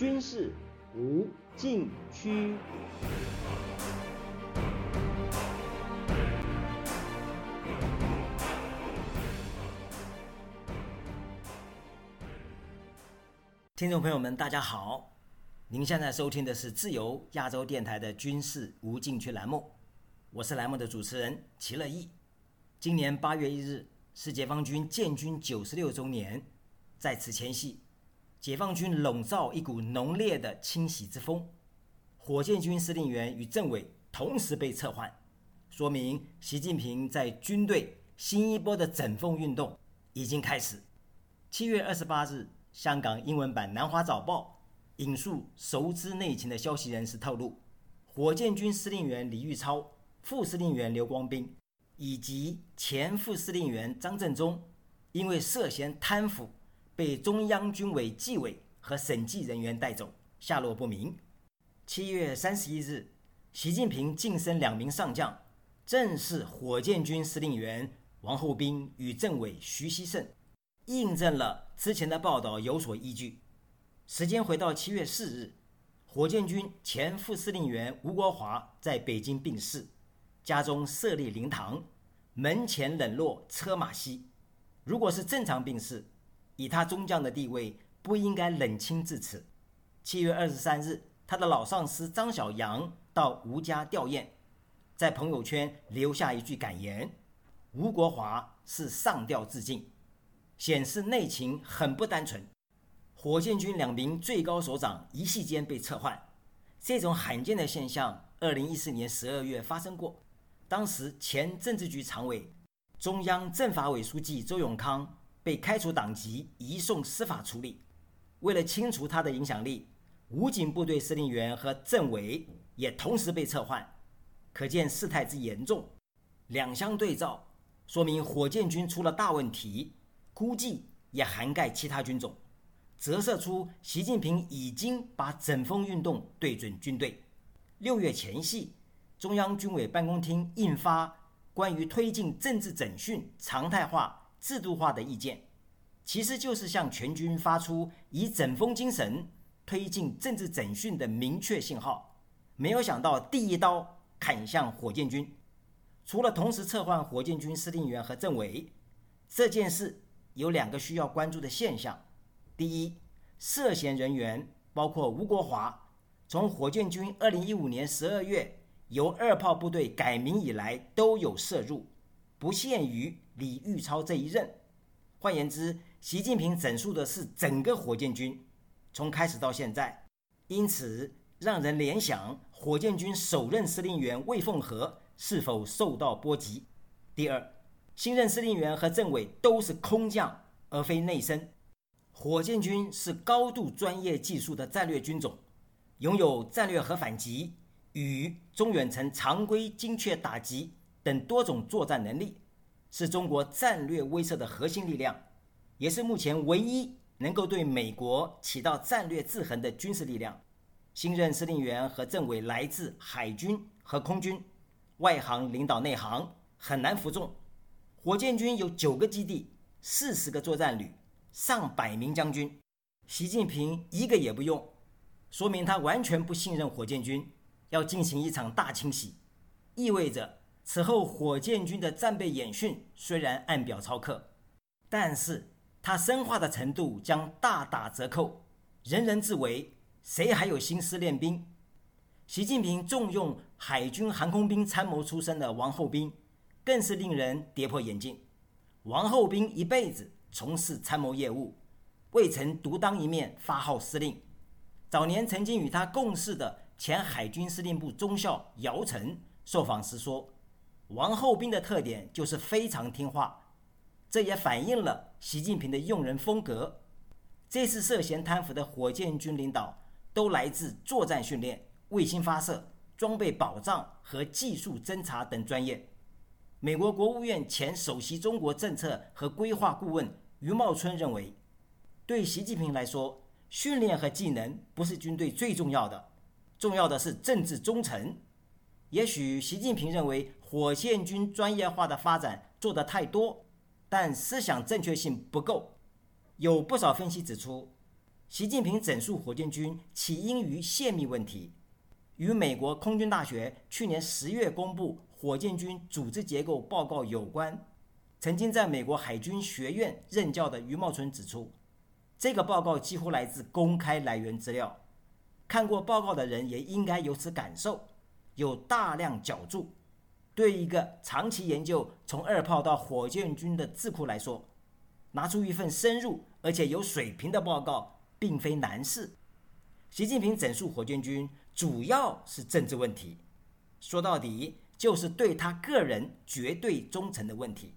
军事无禁区。听众朋友们，大家好！您现在收听的是自由亚洲电台的军事无禁区栏目，我是栏目的主持人齐乐意。今年八月一日是解放军建军九十六周年，在此前夕，解放军笼罩一股浓烈的清洗之风，火箭军司令员与政委同时被撤换，说明习近平在军队新一波的整风运动已经开始。七月二十八日。香港英文版《南华早报》引述熟知内情的消息人士透露，火箭军司令员李玉超、副司令员刘光斌以及前副司令员张振中，因为涉嫌贪腐，被中央军委纪委和审计人员带走，下落不明。七月三十一日，习近平晋升两名上将，正是火箭军司令员王厚斌与政委徐锡胜。印证了之前的报道有所依据。时间回到七月四日，火箭军前副司令员吴国华在北京病逝，家中设立灵堂，门前冷落车马稀。如果是正常病逝，以他中将的地位，不应该冷清至此。七月二十三日，他的老上司张小杨到吴家吊唁，在朋友圈留下一句感言：“吴国华是上吊自尽。”显示内情很不单纯，火箭军两名最高首长一夕间被撤换，这种罕见的现象，二零一四年十二月发生过。当时前政治局常委、中央政法委书记周永康被开除党籍，移送司法处理。为了清除他的影响力，武警部队司令员和政委也同时被撤换，可见事态之严重。两相对照，说明火箭军出了大问题。估计也涵盖其他军种，折射出习近平已经把整风运动对准军队。六月前夕，中央军委办公厅印发关于推进政治整训常态化、制度化的意见，其实就是向全军发出以整风精神推进政治整训的明确信号。没有想到第一刀砍向火箭军，除了同时撤换火箭军司令员和政委，这件事。有两个需要关注的现象：第一，涉嫌人员包括吴国华，从火箭军2015年12月由二炮部队改名以来都有涉入，不限于李玉超这一任。换言之，习近平整肃的是整个火箭军，从开始到现在，因此让人联想火箭军首任司令员魏凤和是否受到波及。第二。新任司令员和政委都是空降，而非内生。火箭军是高度专业技术的战略军种，拥有战略核反击与中远程常规精确打击等多种作战能力，是中国战略威慑的核心力量，也是目前唯一能够对美国起到战略制衡的军事力量。新任司令员和政委来自海军和空军，外行领导内行，很难服众。火箭军有九个基地，四十个作战旅，上百名将军，习近平一个也不用，说明他完全不信任火箭军，要进行一场大清洗，意味着此后火箭军的战备演训虽然按表操课，但是他深化的程度将大打折扣，人人自危，谁还有心思练兵？习近平重用海军航空兵参谋出身的王厚斌。更是令人跌破眼镜。王厚斌一辈子从事参谋业务，未曾独当一面发号施令。早年曾经与他共事的前海军司令部中校姚晨受访时说：“王厚斌的特点就是非常听话，这也反映了习近平的用人风格。”这次涉嫌贪腐的火箭军领导都来自作战训练、卫星发射、装备保障和技术侦察等专业。美国国务院前首席中国政策和规划顾问余茂春认为，对习近平来说，训练和技能不是军队最重要的，重要的是政治忠诚。也许习近平认为火箭军专业化的发展做得太多，但思想正确性不够。有不少分析指出，习近平整肃火箭军起因于泄密问题，与美国空军大学去年十月公布火箭军组织结构报告有关。曾经在美国海军学院任教的余茂春指出，这个报告几乎来自公开来源资料，看过报告的人也应该有此感受，有大量脚注。对一个长期研究从二炮到火箭军的智库来说，拿出一份深入而且有水平的报告，并非难事。习近平整肃火箭军，主要是政治问题，说到底就是对他个人绝对忠诚的问题。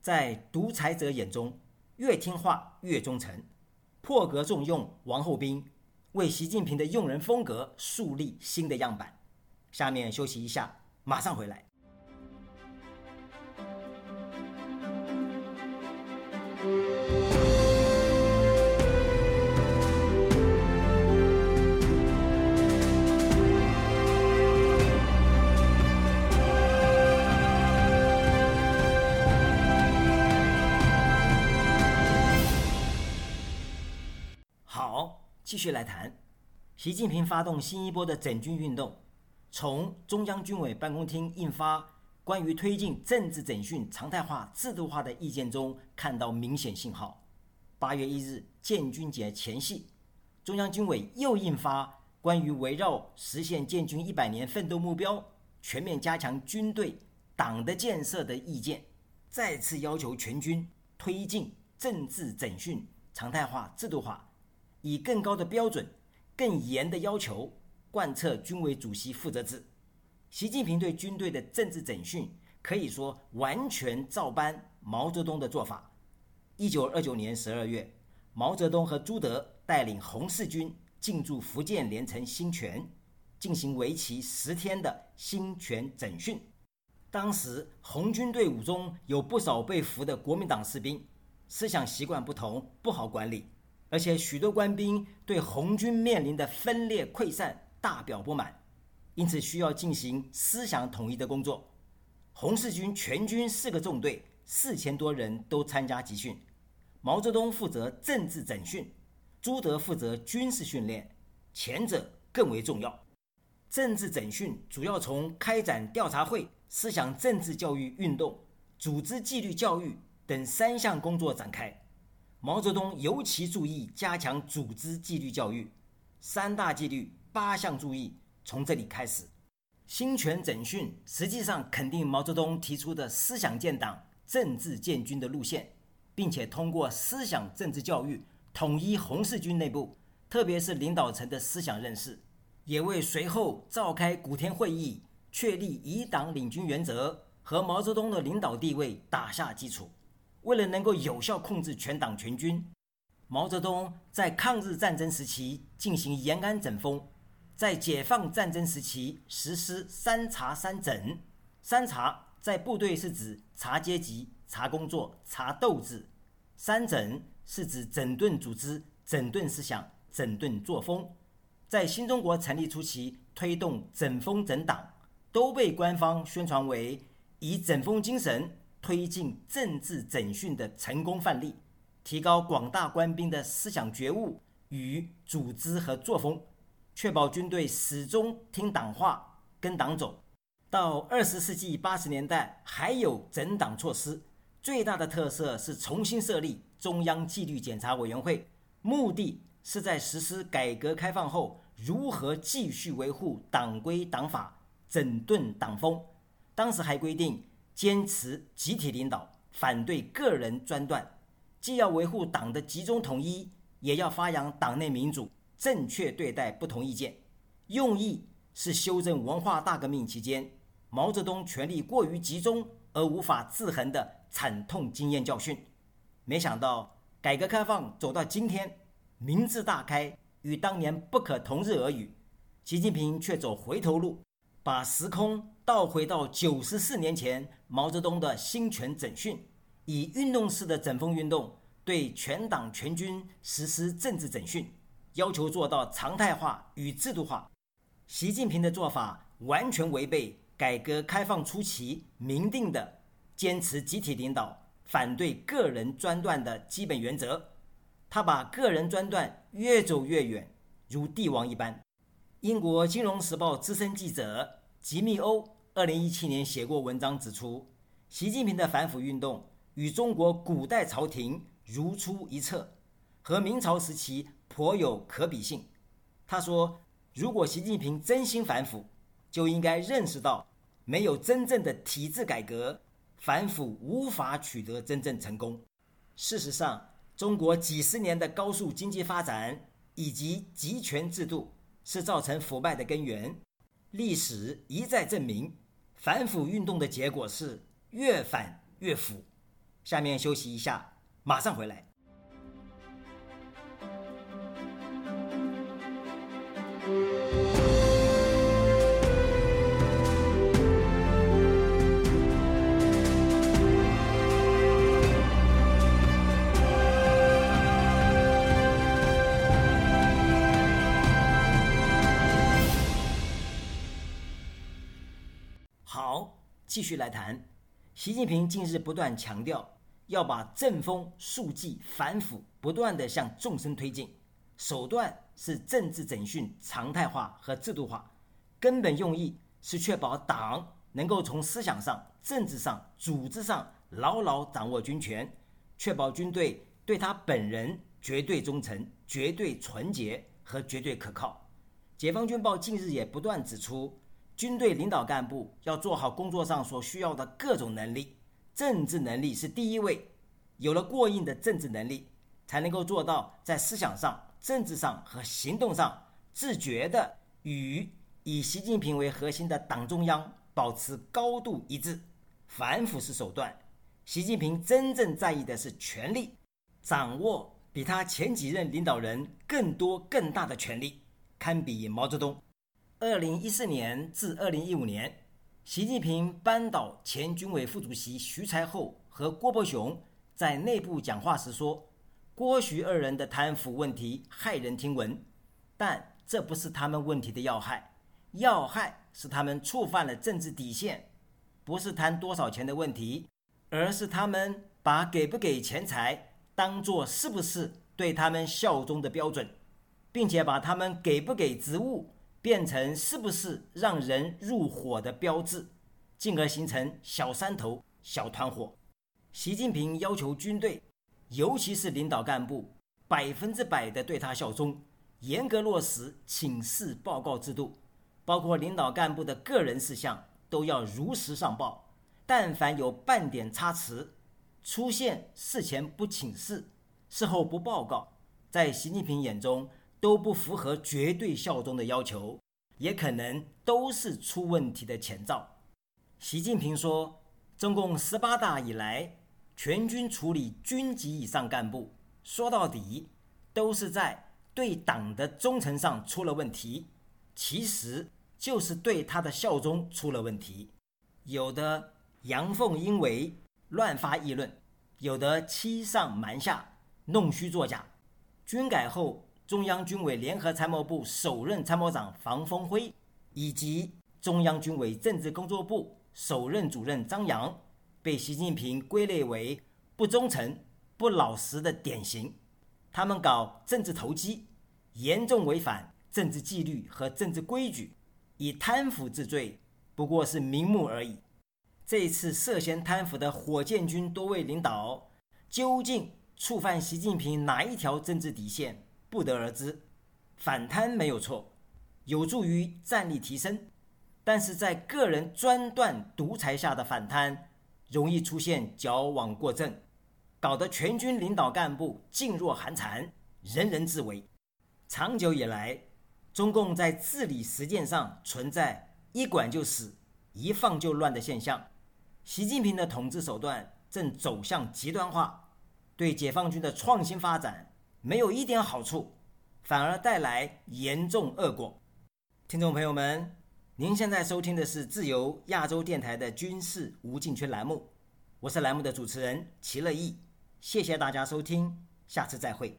在独裁者眼中，越听话越忠诚，破格重用王厚斌，为习近平的用人风格树立新的样板。下面休息一下，马上回来。继续来谈，习近平发动新一波的整军运动，从中央军委办公厅印发关于推进政治整训常态化、制度化的意见中看到明显信号。八月一日建军节前夕，中央军委又印发关于围绕实现建军一百年奋斗目标、全面加强军队党的建设的意见，再次要求全军推进政治整训常态化、制度化。以更高的标准、更严的要求贯彻军委主席负责制。习近平对军队的政治整训可以说完全照搬毛泽东的做法。一九二九年十二月，毛泽东和朱德带领红四军进驻福建连城新泉，进行为期十天的新泉整训。当时红军队伍中有不少被俘的国民党士兵，思想习惯不同，不好管理。而且许多官兵对红军面临的分裂溃散大表不满，因此需要进行思想统一的工作。红四军全军四个纵队，四千多人都参加集训。毛泽东负责政治整训，朱德负责军事训练，前者更为重要。政治整训主要从开展调查会、思想政治教育运动、组织纪律教育等三项工作展开。毛泽东尤其注意加强组织纪律教育，三大纪律八项注意从这里开始。新权整训实际上肯定毛泽东提出的思想建党、政治建军的路线，并且通过思想政治教育统一红四军内部，特别是领导层的思想认识，也为随后召开古田会议、确立以党领军原则和毛泽东的领导地位打下基础。为了能够有效控制全党全军，毛泽东在抗日战争时期进行延安整风，在解放战争时期实施三查三整。三查在部队是指查阶级、查工作、查斗志；三整是指整顿组织、整顿思想、整顿作风。在新中国成立初期推动整风整党，都被官方宣传为以整风精神。推进政治整训的成功范例，提高广大官兵的思想觉悟与组织和作风，确保军队始终听党话、跟党走。到二十世纪八十年代，还有整党措施，最大的特色是重新设立中央纪律检查委员会，目的是在实施改革开放后如何继续维护党规党法、整顿党风。当时还规定。坚持集体领导，反对个人专断，既要维护党的集中统一，也要发扬党内民主，正确对待不同意见。用意是修正文化大革命期间毛泽东权力过于集中而无法制衡的惨痛经验教训。没想到改革开放走到今天，名字大开，与当年不可同日而语。习近平却走回头路，把时空。倒回到九十四年前，毛泽东的新权整训，以运动式的整风运动对全党全军实施政治整训，要求做到常态化与制度化。习近平的做法完全违背改革开放初期明定的坚持集体领导、反对个人专断的基本原则。他把个人专断越走越远，如帝王一般。英国《金融时报》资深记者吉密欧二零一七年写过文章指出，习近平的反腐运动与中国古代朝廷如出一辙，和明朝时期颇有可比性。他说，如果习近平真心反腐，就应该认识到，没有真正的体制改革，反腐无法取得真正成功。事实上，中国几十年的高速经济发展以及集权制度是造成腐败的根源。历史一再证明，反腐运动的结果是越反越腐。下面休息一下，马上回来。继续来谈。习近平近日不断强调，要把正风肃纪反腐不断地向纵深推进，手段是政治整训常态化和制度化，根本用意是确保党能够从思想上、政治上、组织上牢牢掌握军权，确保军队对他本人绝对忠诚、绝对纯洁和绝对可靠。解放军报近日也不断指出。军队领导干部要做好工作上所需要的各种能力，政治能力是第一位。有了过硬的政治能力，才能够做到在思想上、政治上和行动上自觉地与以习近平为核心的党中央保持高度一致。反腐是手段，习近平真正在意的是权力，掌握比他前几任领导人更多更大的权力，堪比毛泽东。二零一四年至二零一五年，习近平扳倒前军委副主席徐才厚和郭伯雄，在内部讲话时说：“郭徐二人的贪腐问题骇人听闻，但这不是他们问题的要害，要害是他们触犯了政治底线，不是贪多少钱的问题，而是他们把给不给钱财当做是不是对他们效忠的标准，并且把他们给不给职务。”变成是不是让人入伙的标志，进而形成小山头、小团伙。习近平要求军队，尤其是领导干部，百分之百的对他效忠，严格落实请示报告制度，包括领导干部的个人事项都要如实上报。但凡有半点差池，出现事前不请示、事后不报告，在习近平眼中。都不符合绝对效忠的要求，也可能都是出问题的前兆。习近平说，中共十八大以来，全军处理军级以上干部，说到底都是在对党的忠诚上出了问题，其实就是对他的效忠出了问题。有的阳奉阴违，乱发议论；有的欺上瞒下，弄虚作假。军改后。中央军委联合参谋部首任参谋长房峰辉，以及中央军委政治工作部首任主任张扬，被习近平归类为不忠诚、不老实的典型。他们搞政治投机，严重违反政治纪律和政治规矩，以贪腐治罪，不过是名目而已。这次涉嫌贪腐的火箭军多位领导，究竟触犯习近平哪一条政治底线？不得而知，反贪没有错，有助于战力提升，但是在个人专断独裁下的反贪，容易出现矫枉过正，搞得全军领导干部噤若寒蝉，人人自危。长久以来，中共在治理实践上存在一管就死、一放就乱的现象，习近平的统治手段正走向极端化，对解放军的创新发展。没有一点好处，反而带来严重恶果。听众朋友们，您现在收听的是自由亚洲电台的军事无禁区栏目，我是栏目的主持人齐乐意，谢谢大家收听，下次再会。